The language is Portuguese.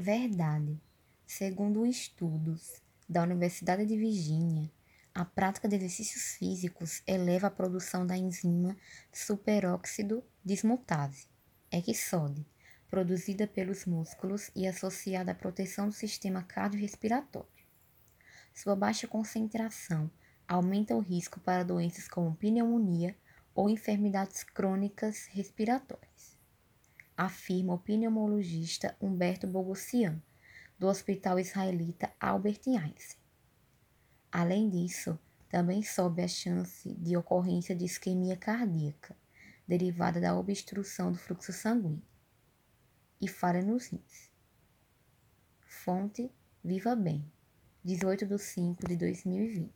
Verdade. Segundo estudos da Universidade de Virgínia, a prática de exercícios físicos eleva a produção da enzima superóxido dismutase, EXOD, produzida pelos músculos e associada à proteção do sistema cardiorrespiratório. Sua baixa concentração aumenta o risco para doenças como pneumonia ou enfermidades crônicas respiratórias, afirma o pneumologista Humberto Bogossian, do Hospital Israelita Albert Einstein. Além disso, também sobe a chance de ocorrência de isquemia cardíaca, derivada da obstrução do fluxo sanguíneo, e falha nos rins. Fonte Viva Bem, 18 de 5 de 2020.